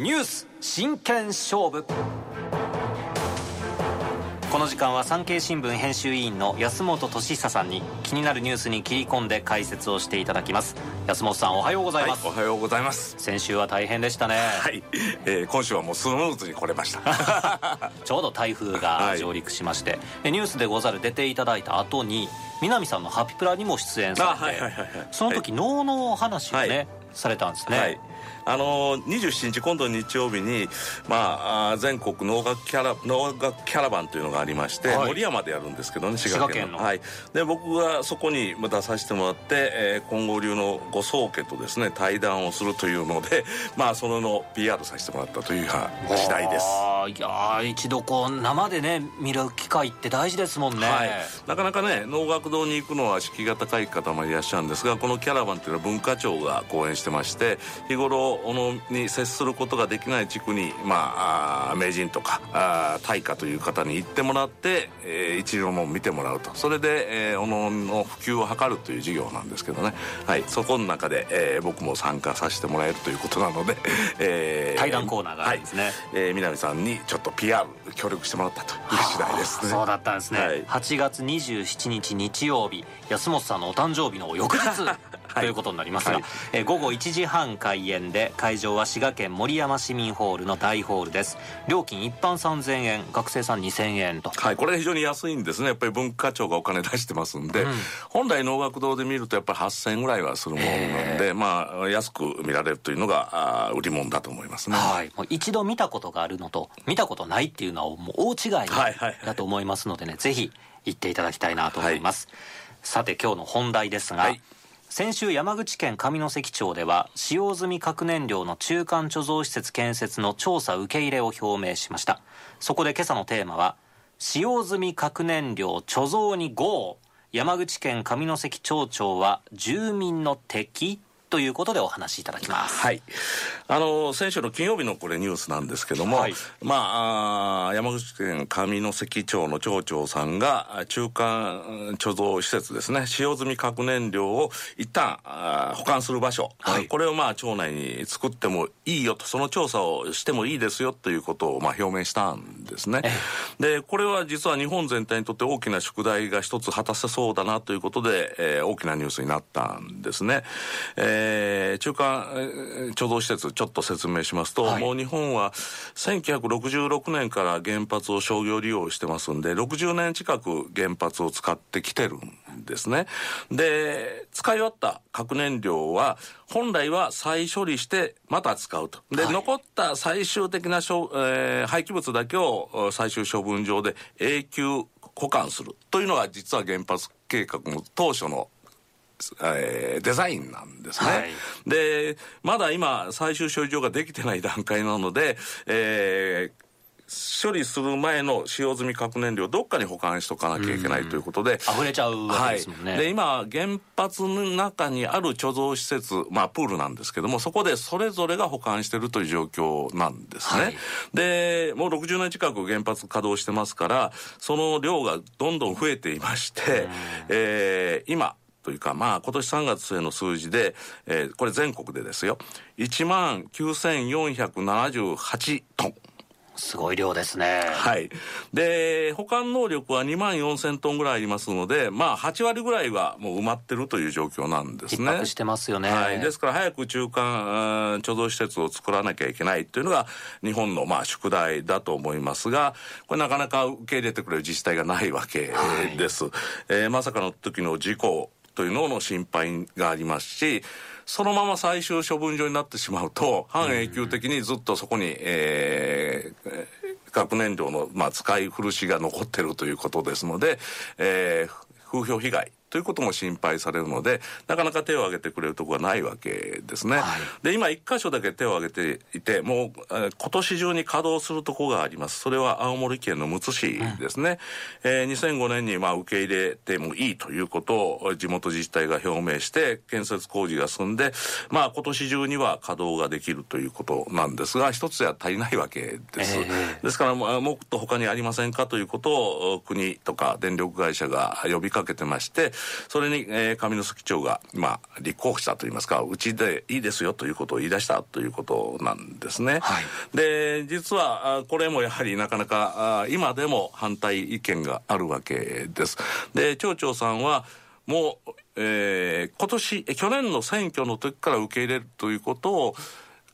ニュース真剣勝負。この時間は産経新聞編集委員の安本俊久さんに気になるニュースに切り込んで解説をしていただきます。安本さんおはようございます、はい、おはようございます。先週は大変でしたね。はい、えー、今週はもうスムーズに来れました。ちょうど台風が上陸しまして、はい、ニュースでござる出ていただいた後に南さんのハピプラにも出演されて、はいはいはいはい、その時、能の話をね、はい、されたんですね、はい。あの27日今度日曜日に、まあ、全国能楽キャラ能楽キャラバンというのがありまして、はい、森山でやるんですけどね滋賀県の。はい、で僕がそこに出させてもらって、えー、金剛流のご宗家とですね対談をするというので、まあ、そのの PR させてもらったという次第ですいや一度こう生でね見る機会って大事ですもんね、はい、なかなかね能楽堂に行くのは敷居が高い方もいらっしゃるんですがこのキャラバンっていうのは文化庁が講演してまして日頃小野に接することができない地区に、まあ、名人とかあ大家という方に行ってもらって、えー、一流の見てもらうと。それで、えー、小野の普及を図るという事業なんですけどね、はい、そこの中で、えー、僕も参加させてもらえるということなので、えー、対談コーナーがあるんですね、はい、えー、南さんにちょっと PR 協力してもらったという次第ですね。そうだったんですね、はい、8月27日日曜日安本さんのお誕生日の翌日ということになりますが、はい、え午後1時半開演で会場は滋賀県森山市民ホールの大ホールです。料金一般3000円学生さん2000円と。はいこれ非常に安いんですね。やっぱり文化庁がお金出してますんで、うん、本来能楽堂で見るとやっぱり8000円ぐらいはするものなんで、まあ安く見られるというのがあ売り物だと思いますね。はい。もう一度見たことがあるのと見たことないっていうのはもう大違いだと思いますのでね、はいはい、ぜひ行っていただきたいなと思います、はい、さて今日の本題ですが、はい先週山口県上関町では使用済み核燃料の中間貯蔵施設建設の調査受け入れを表明しました。そこで今朝のテーマは使用済み核燃料貯蔵に GO 山口県上関町長は住民の敵。ということでお話しいただきます。はい。あの、先週の金曜日のこれニュースなんですけども、はい、まあ山口県上関町の町長さんが、中間貯蔵施設ですね、使用済み核燃料を一旦保管する場所、はい、これをまあ町内に作ってもいいよと、その調査をしてもいいですよということをまあ表明したんですね。で、これは実は日本全体にとって大きな宿題が一つ果たせそうだなということで、えー、大きなニュースになったんですね。えーえー、中間貯蔵施設ちょっと説明しますと、はい、もう日本は1966年から原発を商業利用してますんで60年近く原発を使ってきてるんですね。で使い終わった核燃料は本来は再処理してまた使うと。で、はい、残った最終的なしょ、えー、廃棄物だけを最終処分場で永久保管する。というのが実は原発計画の当初のえー、デザインなんですね、はい、でまだ今最終処理場ができてない段階なので、えー処理する前の使用済み核燃料どっかに保管しとかなきゃいけないということで。溢れちゃうわけですもんね、はい、で今原発の中にある貯蔵施設まあプールなんですけどもそこでそれぞれが保管してるという状況なんですね、はい、でもう60年近く原発稼働してますからその量がどんどん増えていまして、えー、今というか、まあ、今年3月末の数字で、えー、これ全国でですよ、1万9478トン。すごい量ですね。はい。で、保管能力は2万4000トンぐらいありますので、まあ、8割ぐらいはもう埋まってるという状況なんですね。逼迫してますよね。はい。ですから、早く中間貯蔵施設を作らなきゃいけないというのが、日本のまあ宿題だと思いますが、これなかなか受け入れてくれる自治体がないわけです。はい、えー、まさかの時の事故、というのの心配がありますし、そのまま最終処分場になってしまうと、半永久的にずっとそこに、えー、核燃料の、まあ、使い古しが残ってるということですので、えー、風評被害ということも心配されるので、なかなか手を挙げてくれるところがないわけですね。はい、で、今一箇所だけ手を挙げていて、もう、えー、今年中に稼働するところがあります。それは青森県のむつ市ですね。うん、えー、2005年にまあ受け入れてもいいということを地元自治体が表明して、建設工事が進んで、まあ今年中には稼働ができるということなんですが、一つでは足りないわけです。えー、ですから、もっと他にありませんかということを国とか電力会社が呼びかけてまして、それに、えー、上関町が、まあ、立候補したといいますか、うちでいいですよということを言い出したということなんですね。はい、で、実は、これもやはりなかなか、今でも反対意見があるわけです。で、町長さんは、もう、えー、今年、去年の選挙の時から受け入れるということを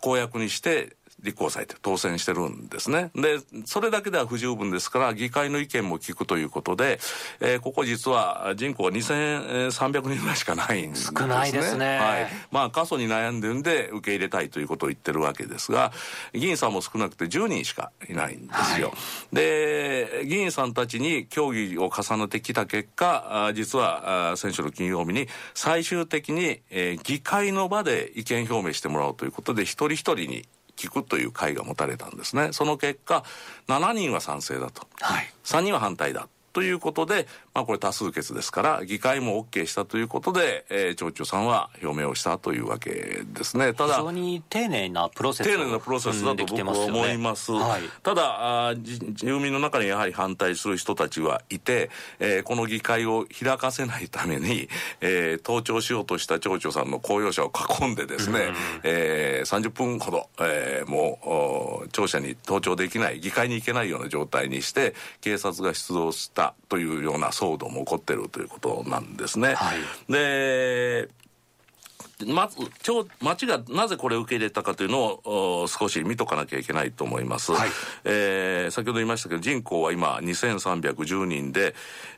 公約にして立候補されて当選してるんですね。で、それだけでは不十分ですから、議会の意見も聞くということで、えー、ここ実は人口2300人ぐらいしかないんですね。少ないですね。はい。まあ、過疎に悩んでるんで受け入れたいということを言ってるわけですが、議員さんも少なくて10人しかいないんですよ。はい、で、議員さんたちに協議を重ねてきた結果、実は先週の金曜日に最終的に、えー、議会の場で意見表明してもらおうということで、一人一人に聞くという会が持たれたんですね。その結果、7人は賛成だと。はい、3人は反対だ。ということで、まあこれ多数決ですから、議会も OK したということで、えー、町長さんは表明をしたというわけですね。ただ、非常に丁寧なプロセス丁寧なプロセスだと僕は思います。はい、ただあ、住民の中にやはり反対する人たちはいて、えー、この議会を開かせないために、えー、登庁しようとした町長さんの公用車を囲んでですね、うん、えー、30分ほど、えー、もう、庁舎に登庁できない、議会に行けないような状態にして、警察が出動したたというような騒動も起こってるということなんですね。はい、でまず町がなぜこれを受け入れたかというのを少し見とかなきゃいけないと思います、はい、えー、先ほど言いましたけど人口は今2310人で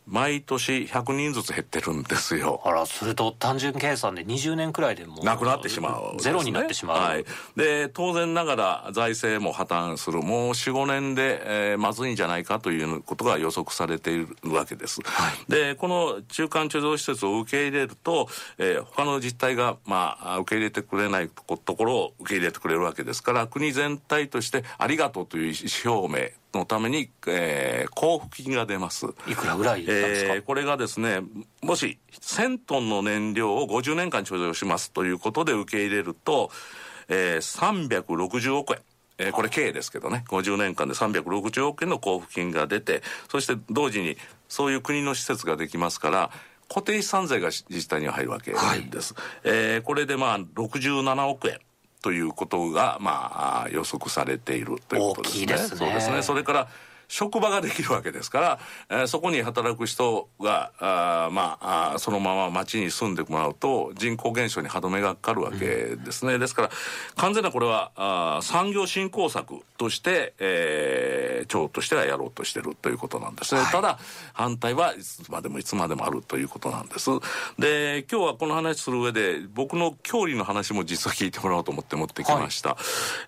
毎年100人ずつ減ってるんですよ。あらそれと単純計算で20年くらいでもなくなってしまう、ね、ゼロになってしまう、はい、で当然ながら財政も破綻する。もう45年で、えー、まずいんじゃないかということが予測されているわけです、はい、でこの中間貯蔵施設を受け入れると、えー、他の自治体がまあ受け入れてくれないところを受け入れてくれるわけですから国全体としてありがとうという意思表明のために、えー、交付金が出ます。いくらぐらいですか、えー、これがですね、もし1000トンの燃料を50年間貯蔵しますということで受け入れると、えー、360億円。えー、これ計ですけどね、50年間で360億円の交付金が出て、そして同時にそういう国の施設ができますから、固定資産税が自治体には入るわけです。はい、えー、これでまあ67億円。ということが、まあ、予測されているということですね。ですねそうですね。それから、職場ができるわけですから、えー、そこに働く人が、あまああ、そのまま町に住んでもらうと、人口減少に歯止めがかかるわけですね。うん、ですから、完全なこれは、あ産業振興策として、えー、町としてはやろうとしてるということなんですね。はい、ただ、反対はいつまでもいつまでもあるということなんです。で、今日はこの話する上で、僕の郷里の話も実は聞いてもらおうと思って持ってきました。はい、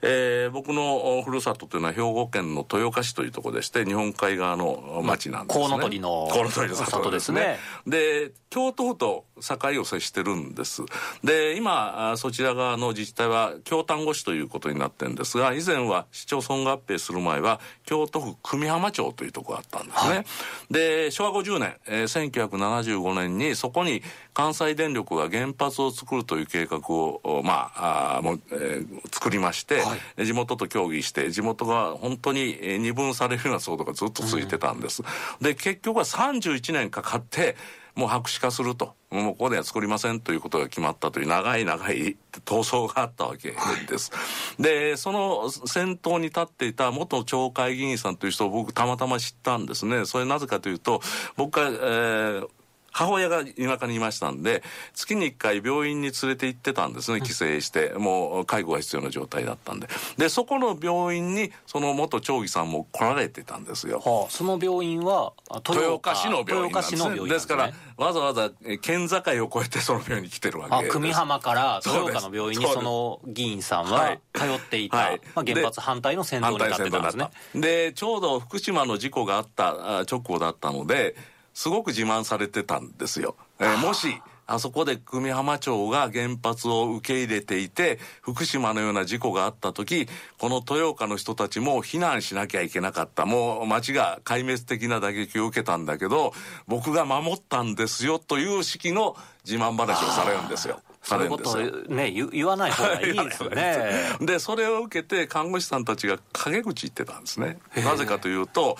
えー、僕のふるさとというのは兵庫県の豊岡市というところでして日本海側の町なんですね。コウノトリの里ですね。で、京都府と境を接してるんです。で、今、そちら側の自治体は京丹後市ということになってるんですが、以前は市町村合併する前は京都府久美浜町というところがあったんですね。はい、で、昭和50年、えー、1975年にそこに関西電力が原発を作るという計画を、まあ、あもう、えー、作りまして、はい、地元と協議して、地元が本当に二分されるような騒動がずっと続いてたんです。うん、で、結局は31年かかって、もう白紙化すると。もうここでは作りませんということが決まったという長い長い闘争があったわけです。はい、で、その先頭に立っていた元町会議員さんという人を僕たまたま知ったんですね。それなぜかというと、僕が、えー、母親が田舎にいましたんで、月に1回病院に連れて行ってたんですね、帰省して。もう介護が必要な状態だったんで。で、そこの病院に、その元町議さんも来られてたんですよ。はあ、その病院は、豊岡市の病院なんですね。ですねですから、わざわざ県境を越えてその病院に来てるわけです。あ、久美浜から豊岡の病院にその議員さんは通っていた、はい、まあ、原発反対の先導になってたんですね。で、ちょうど福島の事故があった直後だったので、すごく自慢されてたんですよ。えー、もし、あそこで久美浜町が原発を受け入れていて、福島のような事故があった時、この豊岡の人たちも避難しなきゃいけなかった。もう町が壊滅的な打撃を受けたんだけど、僕が守ったんですよという式の自慢話をされるんですよ。そういうことね言、言わない方がいいですよね。で、それを受けて看護師さんたちが陰口言ってたんですね。なぜかというと、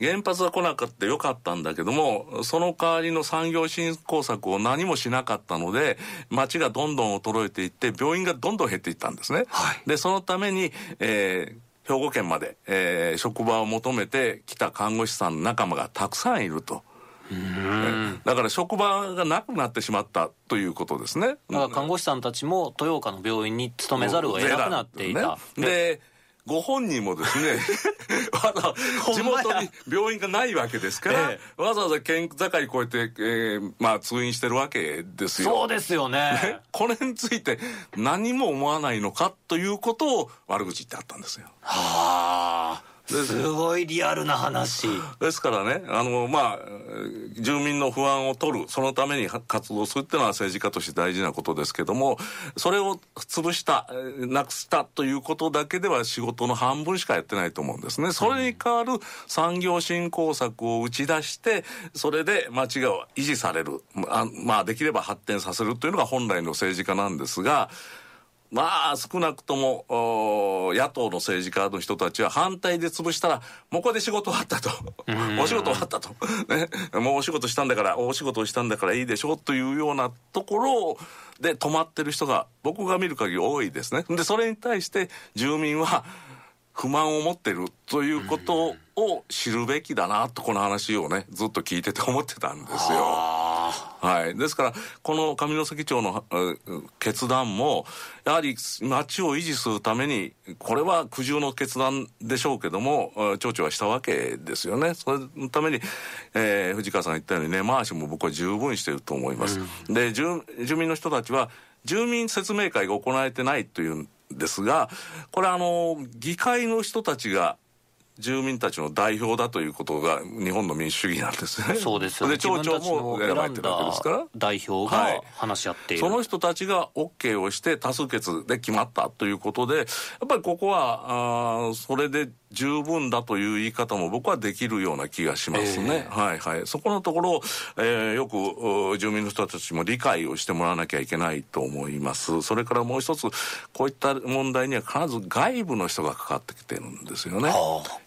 原発が来なかったよかったんだけども、その代わりの産業振興策を何もしなかったので、町がどんどん衰えていって、病院がどんどん減っていったんですね。はい、で、そのために、えー、兵庫県まで、えー、職場を求めて来た看護師さんの仲間がたくさんいると。だから職場がなくなってしまったということですね。だから看護師さんたちも豊岡の病院に勤めざるを得なくなっていた。ね、でご本人もですね わざ地元に病院がないわけですから、ええ、わざわざ県境越えて、えー、まあ通院してるわけですよ。そうですよね、ね、これについて何も思わないのかということを悪口言ってあったんですよ。はあすごいリアルな話。ですからねあのまあ住民の不安を取るそのために活動するっていうのは政治家として大事なことですけどもそれを潰したなくしたということだけでは仕事の半分しかやってないと思うんですね。それに代わる産業振興策を打ち出してそれで町が維持される、まあ、できれば発展させるというのが本来の政治家なんですがまあ少なくとも野党の政治家の人たちは反対で潰したらもうこれで仕事終わったと。お仕事終わったと、ね、もうお仕事したんだからお仕事をしたんだからいいでしょというようなところで止まってる人が僕が見る限り多いですね。でそれに対して住民は不満を持ってるということを知るべきだなとこの話をねずっと聞いてて思ってたんですよ。はい、ですからこの上関町の決断もやはり町を維持するためにこれは苦渋の決断でしょうけども町長はしたわけですよね。それのために、えー、藤川さんが言ったように根回しも僕は十分していると思います、うん、で住民の人たちは住民説明会が行われてないというんですがこれあの議会の人たちが住民たちの代表だということが日本の民主主義なんですね。そうですよね。で町長も選ばれてるわけですから。代表が話し合っている、はい、その人たちが OK をして多数決で決まったということで、やっぱりここはあそれで十分だという言い方も僕はできるような気がしますね。えー、はいはい。そこのところを、えー、よく住民の人たちも理解をしてもらわなきゃいけないと思います。それからもう一つ、こういった問題には必ず外部の人が関わってきてるんですよね。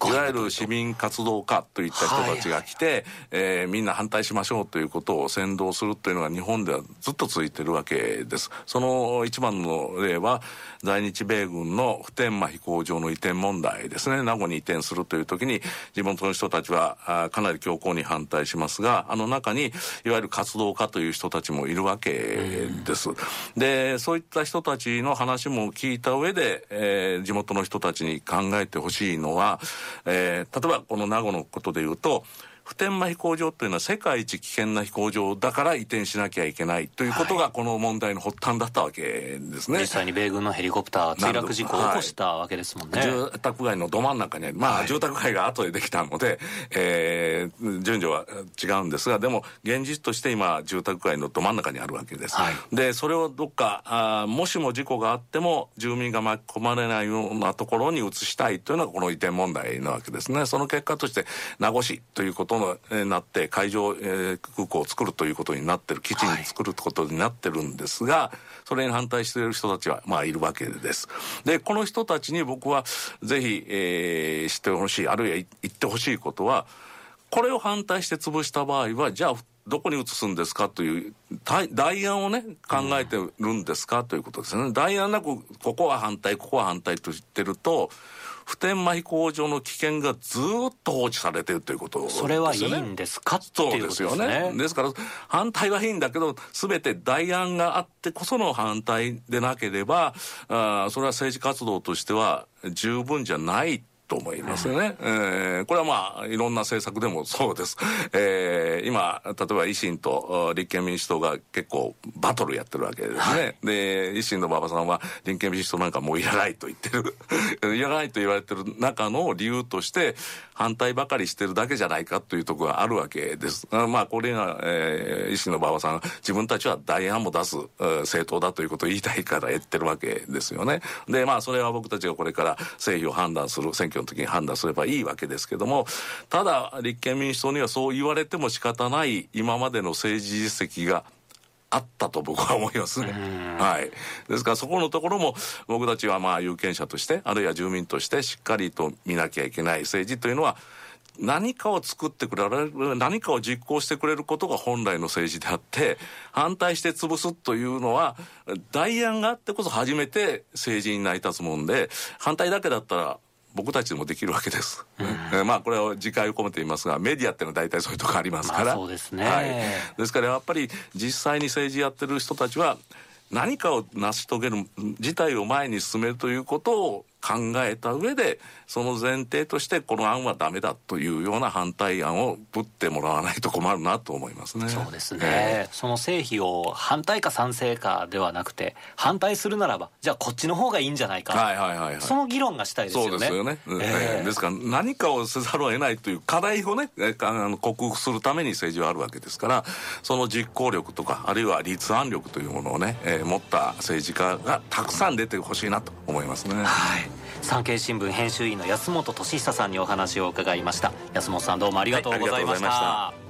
いわゆる市民活動家といった人たちが来て、はい、えー、みんな反対しましょうということを先導するというのが日本ではずっと続いてるわけです。その一番の例は、在日米軍の普天間飛行場の移転問題ですね。名護に移転するという時に地元の人たちはあかなり強硬に反対しますがあの中にいわゆる活動家という人たちもいるわけです。でそういった人たちの話も聞いた上で、えー、地元の人たちに考えてほしいのは、えー、例えばこの名護のことで言うと普天間飛行場というのは世界一危険な飛行場だから移転しなきゃいけないということがこの問題の発端だったわけですね、実際に米軍のヘリコプター墜落事故を起こしたわけですもんね、はい、住宅街のど真ん中にあるまあ、住宅街が後でできたので、えー、順序は違うんですがでも現実として今住宅街のど真ん中にあるわけです、はい、でそれをどっかあもしも事故があっても住民が巻き込まれないようなところに移したいというのがこの移転問題なわけですね。その結果として名護市ということの、えなって海上、えー、空港を作るということになってる基地に作ることになってるんですが、はい、それに反対している人たちはまあいるわけです。でこの人たちに僕はぜひ、えー、知ってほしいあるいは言ってほしいことはこれを反対して潰した場合はじゃあどこに移すんですかという代案をね考えてるんですかということですね、代案なくここは反対ここは反対と言ってると普天間飛行場の危険がずっと放置されてるということですよね。それはいいんですかそうですよね。ですから反対はいいんだけど全て代案があってこその反対でなければあそれは政治活動としては十分じゃないと思いますね、うん、えー、これはまあいろんな政策でもそうです、えー、今例えば維新と立憲民主党が結構バトルやってるわけですね、はい、で維新の馬場さんは立憲民主党なんかもういらないと言ってる。いらないと言われてる中の理由として反対ばかりしてるだけじゃないかというところがあるわけです。まあこれが、えー、維新の馬場さん自分たちは代案も出す政党だということを言いたいから言ってるわけですよね。でまあそれは僕たちがこれから正義を判断する選挙の時に判断すればいいわけですけどもただ立憲民主党にはそう言われても仕方ない今までの政治実績があったと僕は思いますね。はい。ですからそこのところも僕たちはまあ有権者としてあるいは住民としてしっかりと見なきゃいけない政治というのは何かを作ってくれる何かを実行してくれることが本来の政治であって反対して潰すというのは代案があってこそ初めて政治に成り立つもんで反対だけだったら僕たちでもできるわけです。うん、まあこれは自戒を込めて言いますがメディアっていうのは大体そういうとこありますから。そうですね、はい。ですからやっぱり実際に政治やってる人たちは何かを成し遂げる事態を前に進めるということを考えた上でその前提としてこの案はダメだというような反対案をぶってもらわないと困るなと思いますね。そうですね、えー、その成否を反対か賛成かではなくて反対するならばじゃあこっちの方がいいんじゃないか、はいはいはいはい、その議論がしたいですよね。そうですよね、えー、ですから何かをせざるを得ないという課題をねあの克服するために政治はあるわけですからその実行力とかあるいは立案力というものをね、えー、持った政治家がたくさん出てほしいなと思いますね。はい産経新聞編集員の安本俊久さんにお話を伺いました。安本さんどうもありがとうございました、はい